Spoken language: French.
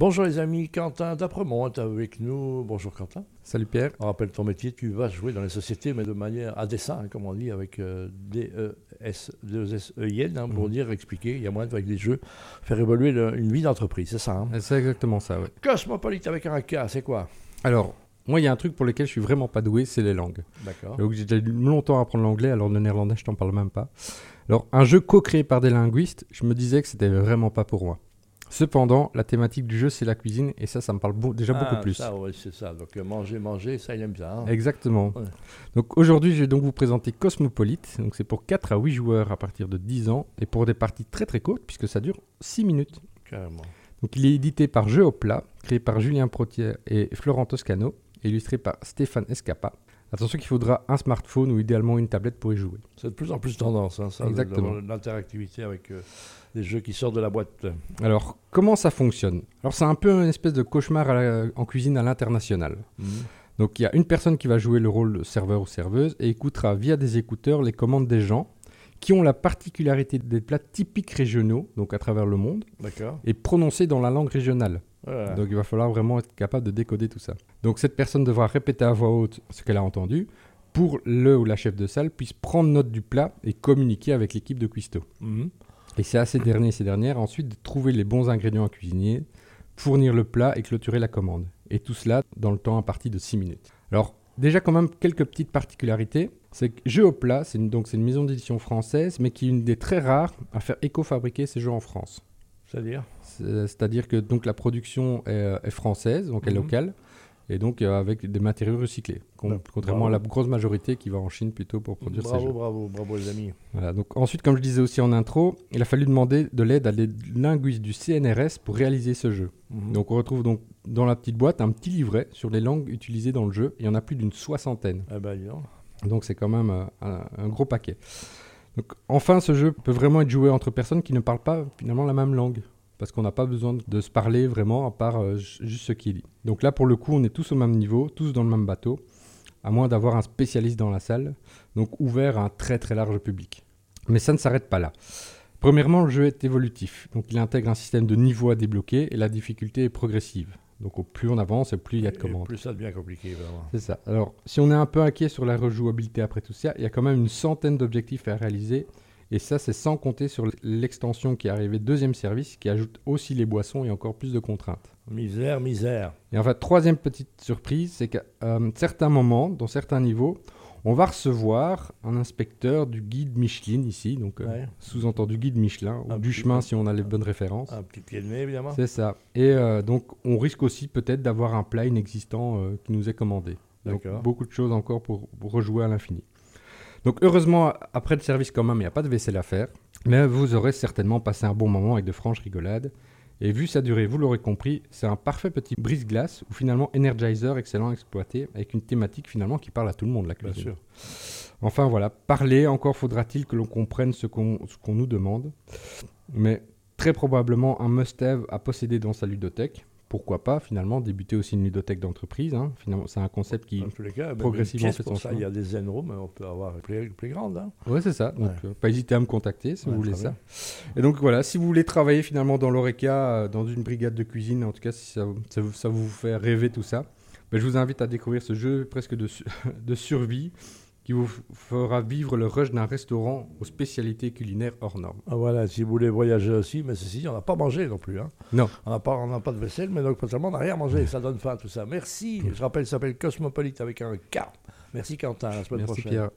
Bonjour les amis, Quentin d'Apremont est avec nous. Bonjour Quentin. Salut Pierre. On rappelle ton métier, tu vas jouer dans les sociétés, mais de manière à dessin, hein, comme on dit, avec euh, des S, 2 S, E, I, N, hein, pour Mhm. dire, expliquer. Il y a moyen, avec des jeux, faire évoluer une vie d'entreprise, c'est ça. hein? C'est exactement ça, oui. Cosmopolite avec un K, c'est quoi? Alors, moi, il y a un truc pour lequel je suis vraiment pas doué, c'est les langues. D'accord. Donc, j'ai longtemps à apprendre l'anglais, alors le néerlandais, je t'en parle même pas. Alors, un jeu co-créé par des linguistes, je me disais que c'était vraiment pas pour moi. Cependant, la thématique du jeu, c'est la cuisine, et ça, ça me parle beau- déjà Ah, beaucoup plus. Ça, ouais, c'est ça. Donc euh, manger, manger, ça, il aime ça. hein. Exactement. Ouais. Donc aujourd'hui, je vais donc vous présenter Cosmopolite. Donc c'est pour 4 à 8 joueurs à partir de 10 ans et pour des parties très très courtes puisque ça dure 6 minutes. Carrément. Donc il est édité par Jeux au plat, créé par Julien Protier et Florent Toscano, illustré par Stéphane Escapa. Attention qu'il faudra un smartphone ou idéalement une tablette pour y jouer. C'est de plus en plus tendance, hein, ça, Exactement. l'interactivité avec euh, des jeux qui sortent de la boîte. Alors comment ça fonctionne? Alors c'est un peu une espèce de cauchemar la- en cuisine à l'international. Mhm. Donc il y a une personne qui va jouer le rôle de serveur ou serveuse et écoutera via des écouteurs les commandes des gens qui ont la particularité des plats typiques régionaux, donc à travers le monde, et prononcés dans la langue régionale. Voilà. Donc il va falloir vraiment être capable de décoder tout ça. Donc cette personne devra répéter à voix haute ce qu'elle a entendu pour le ou la chef de salle puisse prendre note du plat et communiquer avec l'équipe de cuistot. Mhm. Et c'est à ces derniers et ces dernières ensuite de trouver les bons ingrédients à cuisiner, fournir le plat et clôturer la commande. Et tout cela dans le temps imparti de 6 minutes. Alors déjà quand même quelques petites particularités. C'est que Jeux au plat, c'est une, donc c'est une maison d'édition française, mais qui est une des très rares à faire éco-fabriquer ses jeux en France. C'est-à-dire? C'est- C'est-à-dire que donc la production est, est française, donc est Mhm. locale, et donc euh, avec des matériaux recyclés, con- Bah, contrairement à la bravo. grosse majorité qui va en Chine plutôt pour produire ces Bravo, jeux. bravo, bravo les amis. Voilà, donc ensuite, comme je disais aussi en intro, il a fallu demander de l'aide à des linguistes du CNRS pour réaliser ce jeu. Mhm. Donc on retrouve donc dans la petite boîte un petit livret sur les langues utilisées dans le jeu. Il y en a plus d'une soixantaine. Ah dis donc. C'est quand même euh, un, un gros paquet. Donc, enfin, ce jeu peut vraiment être joué entre personnes qui ne parlent pas finalement la même langue. Parce qu'on n'a pas besoin de se parler vraiment à part euh, ju- juste ce qui est dit. Donc là, pour le coup, on est tous au même niveau, tous dans le même bateau, à moins d'avoir un spécialiste dans la salle, donc ouvert à un très très large public. Mais ça ne s'arrête pas là. Premièrement, le jeu est évolutif, donc il intègre un système de niveaux à débloquer et la difficulté est progressive. Donc au plus on avance, et plus il y a de Et commandes. Plus ça devient compliqué, vraiment. C'est ça. Alors, si on est un peu inquiet sur la rejouabilité après tout ça, il y a quand même une centaine d'objectifs à réaliser. Et ça, c'est sans compter sur l'extension qui est arrivée deuxième service, qui ajoute aussi les boissons et encore plus de contraintes. Misère, misère. Et en fait, troisième petite surprise, c'est qu'à euh, certains moments, dans certains niveaux, on va recevoir un inspecteur du guide Michelin ici, donc euh, sous-entendu guide Michelin, ou du chemin si on a les bonnes références. Un petit pied de nez, évidemment. C'est ça. Et euh, donc, on risque aussi peut-être d'avoir un plat inexistant euh, qui nous est commandé. Donc, beaucoup de choses encore pour, pour rejouer à l'infini. Donc, heureusement, après le service même, il n'y a pas de vaisselle à faire. Mais vous aurez certainement passé un bon moment avec de franches rigolades. Et vu sa durée, vous l'aurez compris, c'est un parfait petit brise-glace ou finalement Energizer excellent à exploiter avec une thématique finalement qui parle à tout le monde, la Bien cuisine. sûr. Enfin voilà, parler, encore faudra-t-il que l'on comprenne ce qu'on ce qu'on nous demande. Mais très probablement un must-have à posséder dans sa ludothèque. Pourquoi pas finalement débuter aussi une ludothèque d'entreprise. hein. Finalement, c'est un concept qui... Dans tous les cas, même progressivement fait son chemin. Il y a des zen rooms, on peut avoir plus, plus grande. Hein. Ouais, c'est ça. Donc, Ouais. euh, pas hésiter à me contacter si Ouais, vous voulez ça. Et donc voilà, si vous voulez travailler finalement dans l'ORECA, euh, dans une brigade de cuisine, en tout cas si ça, ça vous, ça vous fait rêver tout ça, ben, je vous invite à découvrir ce jeu presque de, su- de survie qui vous fera vivre le rush d'un restaurant aux spécialités culinaires hors normes. Ah, voilà, si vous voulez voyager aussi, mais ceci, on n'a pas mangé non plus. Hein. Non. On n'a pas, on pas de vaisselle, mais donc potentiellement, on n'a rien mangé. Ça donne faim, tout ça. Merci. Je rappelle, il s'appelle Cosmopolite avec un K. Merci Quentin. À la semaine Merci prochaine. Pierre.